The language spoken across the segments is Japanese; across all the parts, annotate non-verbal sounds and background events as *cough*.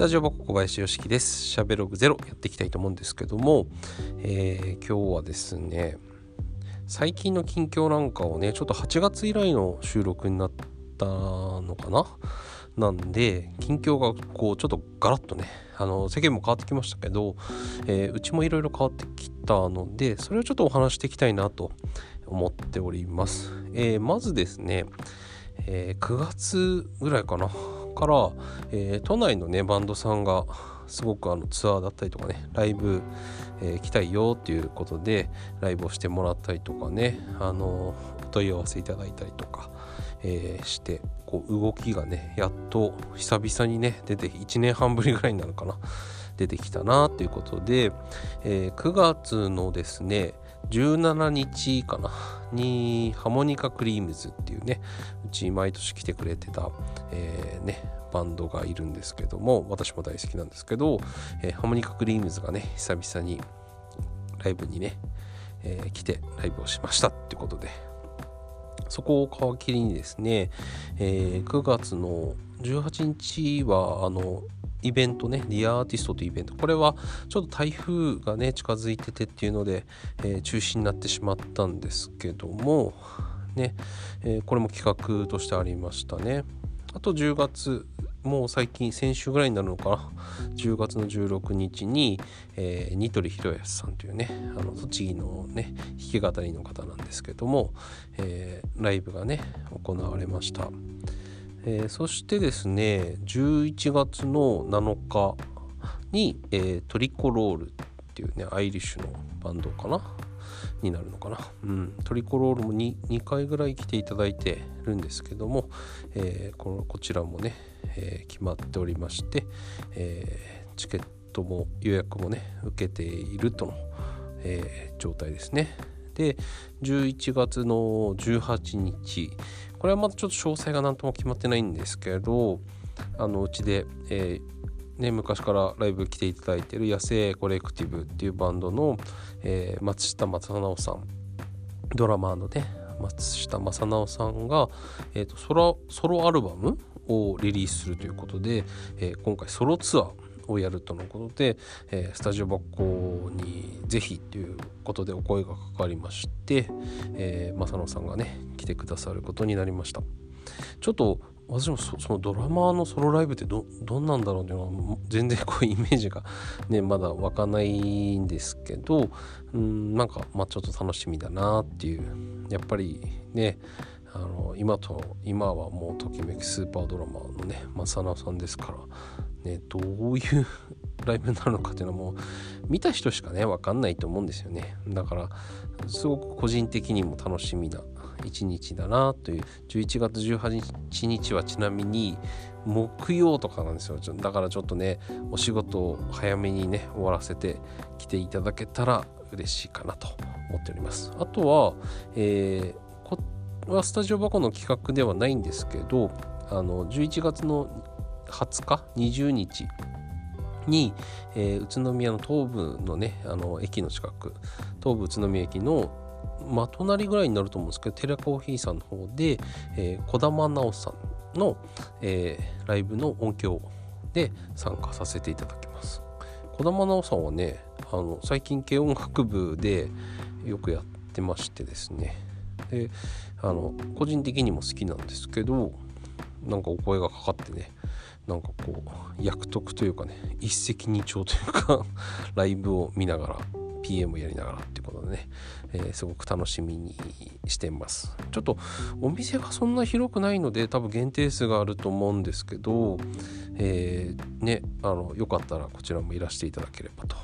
タジオ箱小林よしきです。しゃべログゼロやっていきたいと思うんですけども、えー、今日はですね、最近の近況なんかをね、ちょっと8月以来の収録になったのかな？なんで、近況がこう、ちょっとガラッとね、あの、世間も変わってきましたけど、えー、うちもいろいろ変わってきたので、それをちょっとお話していきたいなと思っております。えー、まずですね、え9月ぐらいかなから、えー、都内のねバンドさんがすごくあのツアーだったりとかねライブ、えー、来たいよっていうことでライブをしてもらったりとかねあのお問い合わせいただいたりとか、えー、してこう動きがねやっと久々にね出て1年半ぶりぐらいになるかな出てきたなっていうことで、えー、9月のですね17日かな。にハモニカクリームズっていうねうち毎年来てくれてた、えー、ねバンドがいるんですけども私も大好きなんですけど、えー、ハモニカクリームズがね久々にライブにね、えー、来てライブをしましたってことで。そこを皮切りにですね、えー、9月の18日はあのイベントね、リアアーティストというイベント。これはちょっと台風がね、近づいててっていうので、えー、中止になってしまったんですけども、ね、えー、これも企画としてありましたね。あと10月、もう最近、先週ぐらいになるのかな？10月の16日に、えー、ニトリ広康さんというね、あの栃木のね、弾き語りの方なんですけども、えー、ライブがね、行われました。えー、そしてですね11月の7日に、えー、トリコロールっていうねアイリッシュのバンドかな？になるのかな、うん、トリコロールも 2, 2回ぐらい来ていただいてるんですけども、えー、こちらもね、えー、決まっておりまして、えー、チケットも予約もね受けているとの、え状態ですね。で11月の18日。これはまだちょっと詳細が何とも決まってないんですけどあのうちで、えー、ね、昔からライブ来ていただいてる野生コレクティブっていうバンドの、えー、松下正直さん。ドラマーのね松下正直さんが、えーと、ソロソロアルバムをリリースするということで、えー、今回ソロツアーをやるとのことで、えー、スタジオ箱にぜひということでお声がかかりまして、えー、正野さんがね来てくださることになりました。ちょっと私もそのドラマーのソロライブってどどんなんだろうっていうのは全然こうイメージがねまだ湧かないんですけどうんなんかまあちょっと楽しみだなっていう。やっぱりねあの今と今はもうときめきスーパードラマのね正野さんですからね、どういう *laughs* ライブになるのかっていうのはもう見た人しかね分かんないと思うんですよね。だからすごく個人的にも楽しみな一日だなという。11月18日はちなみに木曜とかなんですよ。だからちょっとねお仕事を早めにね終わらせて来ていただけたら嬉しいかなと思っております。あとは、えー、こはスタジオ箱の企画ではないんですけどあの11月の20日？20日。に、えー、宇都宮の東部のねあの駅の近く。東武宇都宮駅のまあ、隣ぐらいになると思うんですけどテラコーヒーさんの方で、えー、小玉直さんの、えー、ライブの音響で参加させていただきます。小玉直さんはねあの最近軽音楽部でよくやってましてですね。であの個人的にも好きなんですけどなんかお声がかかってねなんかこう役得というかね一石二鳥というか *laughs* ライブを見ながら PM やりながらっていうことでね、えー、すごく楽しみにしてます。ちょっとお店がそんな広くないので多分限定数があると思うんですけど、えー、ねあのよかったらこちらもいらしていただければと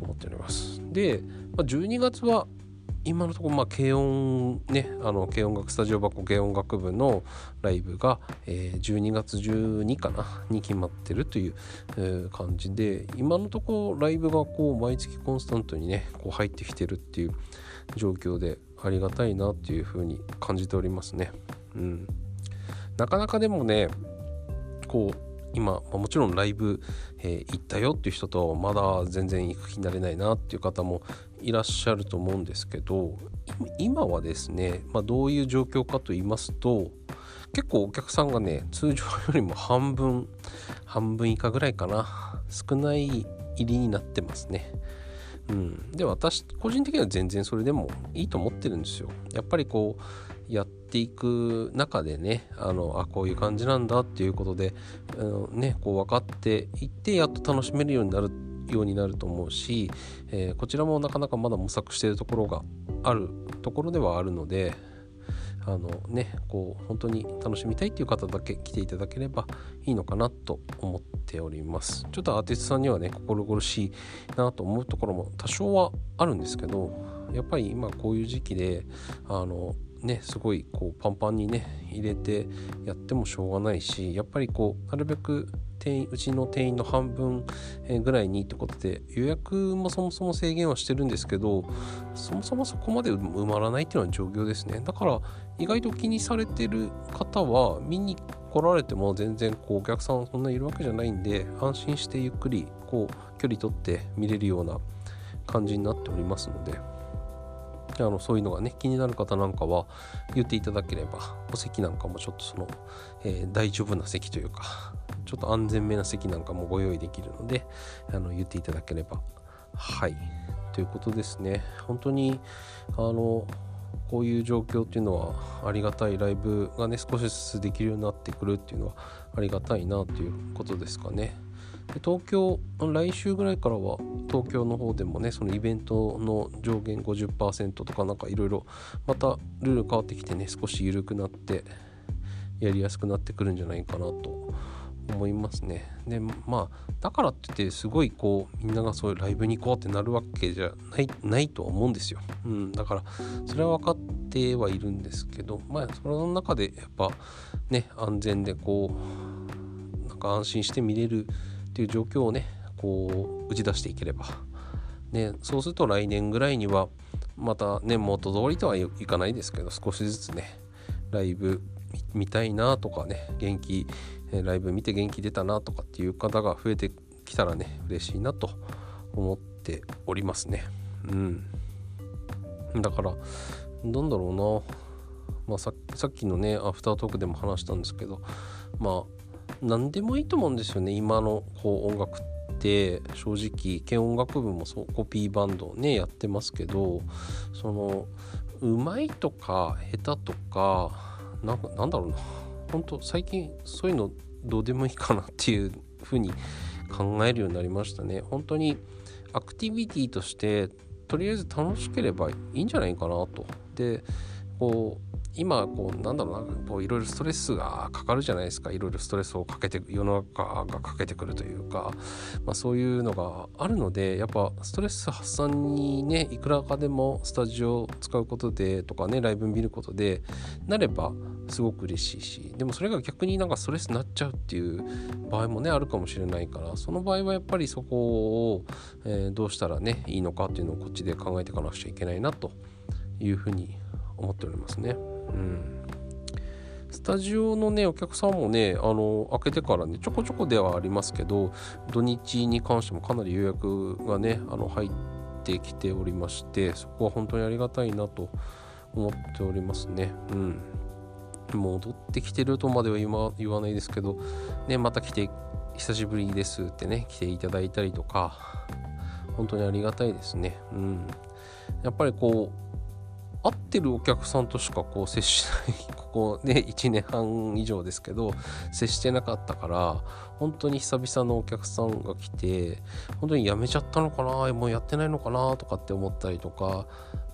思っております。で、ま、12月は今のところまあ軽音ねあの軽音楽スタジオ箱軽音楽部のライブが、えー、12月12かなに決まってるという、えー、感じで今のところライブがこう毎月コンスタントにねこう入ってきてるっていう状況でありがたいなっていうふうに感じておりますね。うん、なかなかでもねこう今、もちろんライブ、えー、行ったよっていう人とまだ全然行く気になれないなっていう方もいらっしゃると思うんですけど今はですね、まあ、どういう状況かと言いますと結構お客さんがね通常よりも半分半分以下ぐらいかな少ない入りになってますね。うん、で私個人的には全然それでもいいと思ってるんですよ。やっぱりこうやっていく中でねあのあこういう感じなんだっていうことで、あのね、こう分かっていってやっと楽しめるようになるってようになると思うし、えー、こちらもなかなかまだ模索しているところがあるところではあるのであのねこう本当に楽しみたいっていう方だけ来ていただければいいのかなと思っております。ちょっとアーティストさんにはね心苦しいなと思うところも多少はあるんですけどやっぱり今こういう時期であのねすごいこうパンパンにね入れてやってもしょうがないしやっぱりこうなるべく定員うちの定員の半分ぐらいにってことで予約もそもそも制限はしてるんですけどそもそもそこまで埋まらないっていうのは状況ですねだから意外と気にされてる方は見に来られても全然こうお客さんそんないるわけじゃないんで安心してゆっくりこう距離取って見れるような感じになっておりますので。あのそういうのがね気になる方なんかは言っていただければお席なんかもちょっとその、えー、大丈夫な席というかちょっと安全めな席なんかもご用意できるのであの言っていただければ。はい。ということですね。本当にあのこういう状況っていうのはありがたいライブがね少しずつできるようになってくるっていうのはありがたいなということですかね。で東京来週ぐらいからは東京の方でもねそのイベントの上限50%とかなんかいろいろまたルール変わってきてね少し緩くなってやりやすくなってくるんじゃないかなと思いますね。でまあだからって言ってすごいこうみんながそういうライブに行こうってなるわけじゃないないとは思うんですよ。うん、だからそれは分かってはいるんですけどまあその中でやっぱね安全でこうなんか安心して見れるっていう状況をねこう打ち出していければ、ね、そうすると来年ぐらいにはまたね元通りとはいかないですけど少しずつねライブ見たいなとかね元気ライブ見て元気出たなとかっていう方が増えてきたらね嬉しいなと思っておりますね。うん。だからなんだろうな。まあさっきのねアフタートークでも話したんですけどまあ何でもいいと思うんですよね。今のこう音楽って。正直軽音楽部もそうコピーバンドねやってますけどそのうまいとか下手とかなんかなんだろうな。本当最近そういうのどうでもいいかなっていうふうに *laughs* 考えるようになりましたね。本当にアクティビティとしてとりあえず楽しければいいんじゃないかなと。でこう今こうなんだろうなこういろいろストレスがかかるじゃないですか。いろいろストレスをかけて世の中がかけてくるというか、まあ、そういうのがあるのでやっぱストレス発散にねいくらかでもスタジオを使うことでとかねライブ見ることでなればすごく嬉しいし。でもそれが逆になんかストレスになっちゃうっていう場合もねあるかもしれないからその場合はやっぱりそこを、えー、どうしたらねいいのかっていうのをこっちで考えていかなくちゃいけないなというふうに思っておりますね。うん、スタジオのねお客さんもねあの開けてからねちょこちょこではありますけど土日に関してもかなり予約がねあの入ってきておりましてそこは本当にありがたいなと思っておりますね。うん戻ってきてるとまでは今言わないですけど、ね、また来て久しぶりですってね来ていただいたりとか本当にありがたいですね。うん、やっぱりこう会ってるお客さんとしかこう接しない *laughs* ここね1年半以上ですけど接してなかったから本当に久々のお客さんが来て本当に辞めちゃったのかなもうやってないのかなとかって思ったりとか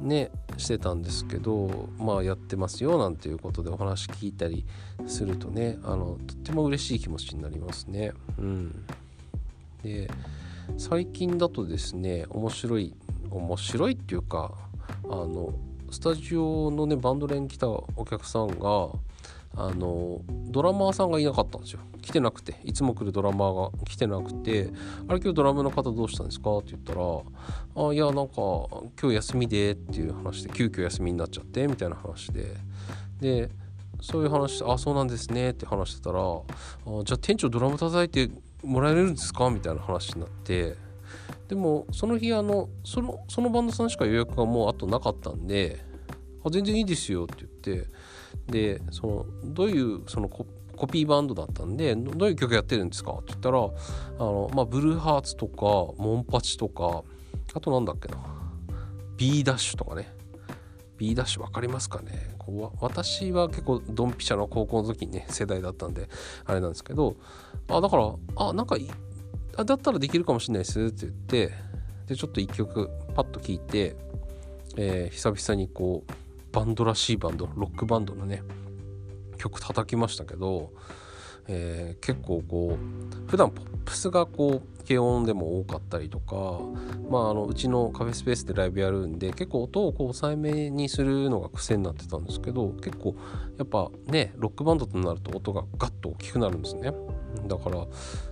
ねしてたんですけどまあやってますよなんていうことでお話聞いたりするとねあのとっても嬉しい気持ちになりますね。うん、で最近だとですね面白い面白いっていうかあのスタジオのねバンド連来たお客さんがあのドラマーさんがいなかったんですよ。来てなくていつも来るドラマーが来てなくて「あれ今日ドラムの方どうしたんですか?」って言ったら「あいやなんか今日休みで」っていう話で急遽休みになっちゃってみたいな話で。でそういう話あそうなんですねって話してたらあじゃあ店長ドラム叩いてもらえるんですか？みたいな話になって。でもその日あのそのそのバンドさんしか予約がもうあとなかったんで「あ全然いいですよ」って言ってでそのどういうそのコピーバンドだったんでどういう曲やってるんですか？って言ったらあの、まあ、ブルーハーツとかモンパチとかあとなんだっけな？B ダッシュとかね。B ダッシュ分かりますかね？こう私は結構ドンピシャの高校の時にね世代だったんであれなんですけどあだからあなんかあだったらできるかもしれないですって言ってでちょっと一曲パッと聴いて、えー、久々にこうバンドらしいバンドロックバンドのね曲叩きましたけど、えー、結構こう普段ポップスがこう軽音でも多かったりとか、まあ、あのうちのカフェスペースでライブやるんで結構音をこう抑えめにするのが癖になってたんですけど結構やっぱねロックバンドとなると音がガッと大きくなるんですね。だから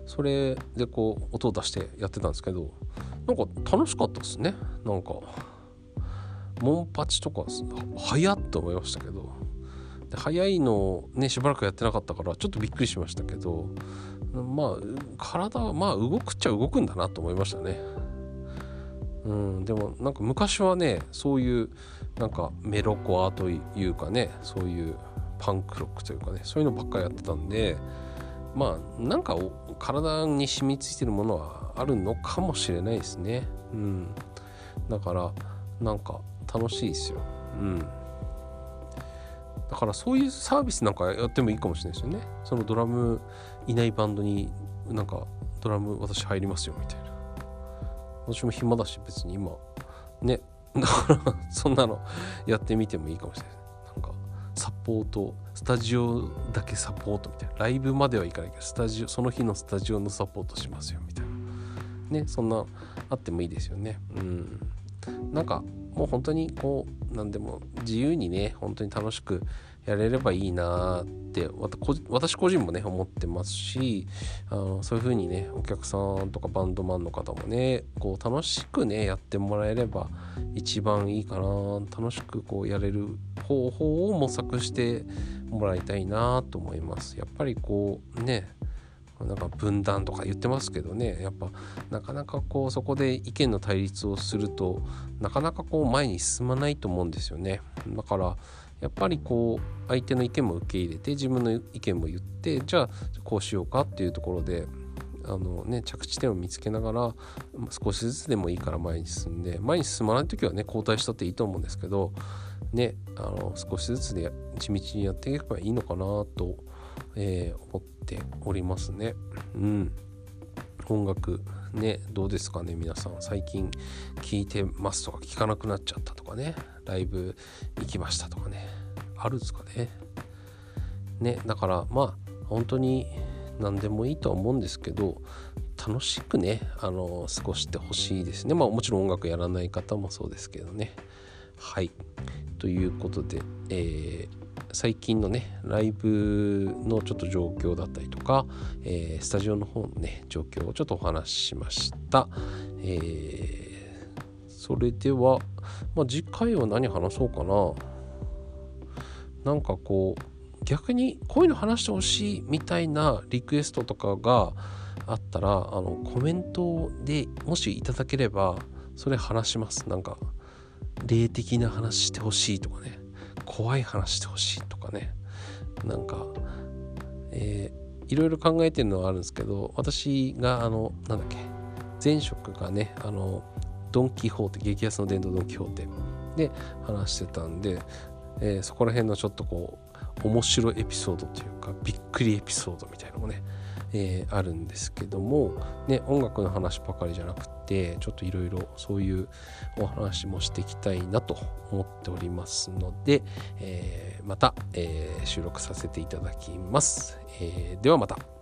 それでこう音を出してやってたんですけどなんか楽しかったですね。なんかモンパチとか早っと思いましたけど。早いのをねしばらくやってなかったからちょっとびっくりしましたけどまあ体はまあ動くっちゃ動くんだなと思いましたね。うんでもなんか昔はねそういうなんかメロコアというかねそういうパンクロックというかねそういうのばっかりやってたんでまあなんか体に染みついてるものはあるのかもしれないですね。うん。だからなんか楽しいですよ。うん。だからそういうサービスなんかやってもいいかもしれないですよね。そのドラムいないバンドになんかドラム私入りますよみたいな。私も暇だし別に今ね。だからそんなのやってみてもいいかもしれない。なんかサポートスタジオだけサポートみたいな。ライブまではいかないけどスタジオその日のスタジオのサポートしますよみたいな。ねそんなあってもいいですよね。うん。なんかもう本当にこう何でも自由にね本当に楽しくやれればいいなって私個人もね思ってますしあのそういう風にねお客さんとかバンドマンの方もねこう楽しくねやってもらえれば一番いいかな楽しくこうやれる方法を模索してもらいたいなと思います。やっぱりこうねなんか分断とか言ってますけどね。やっぱなかなかこうそこで意見の対立をするとなかなかこう前に進まないと思うんですよね。だからやっぱりこう相手の意見も受け入れて自分の意見も言ってじゃあこうしようかっていうところであのね着地点を見つけながら少しずつでもいいから前に進んで前に進まない時はね交代したっていいと思うんですけどねあの少しずつで地道にやっていけばいいのかなとえー、思っておりますね。うん。音楽ね、どうですかね皆さん。最近聴いてますとか聴かなくなっちゃったとかね。ライブ行きましたとかね。あるんですかね。ね、だからまあ本当に何でもいいとは思うんですけど楽しくねあの過ごしてほしいですねまあもちろん音楽やらない方もそうですけどねはいということで、えー、最近のねライブのちょっと状況だったりとか、えー、スタジオの方のね状況をちょっとお話ししました、えー、それでは、まあ、次回は何話そうかな。なんかこう逆にこういうの話してほしいみたいなリクエストとかがあったらあのコメントでもしいただければそれ話します。なんか霊的な話してほしいとかね。怖い話してほしいとかね。なんか、えー、いろいろ考えてるのはあるんですけど私があのなんだっけ前職がねあのドン・キホーテ激安の伝統ドン・キホーテで話してたんで、えー、そこら辺のちょっとこう面白いエピソードというかびっくりエピソードみたいなのもねえー、あるんですけども、ね、音楽の話ばかりじゃなくてちょっといろいろそういうお話もしていきたいなと思っておりますので、えー、また、えー、収録させていただきます、えではまた。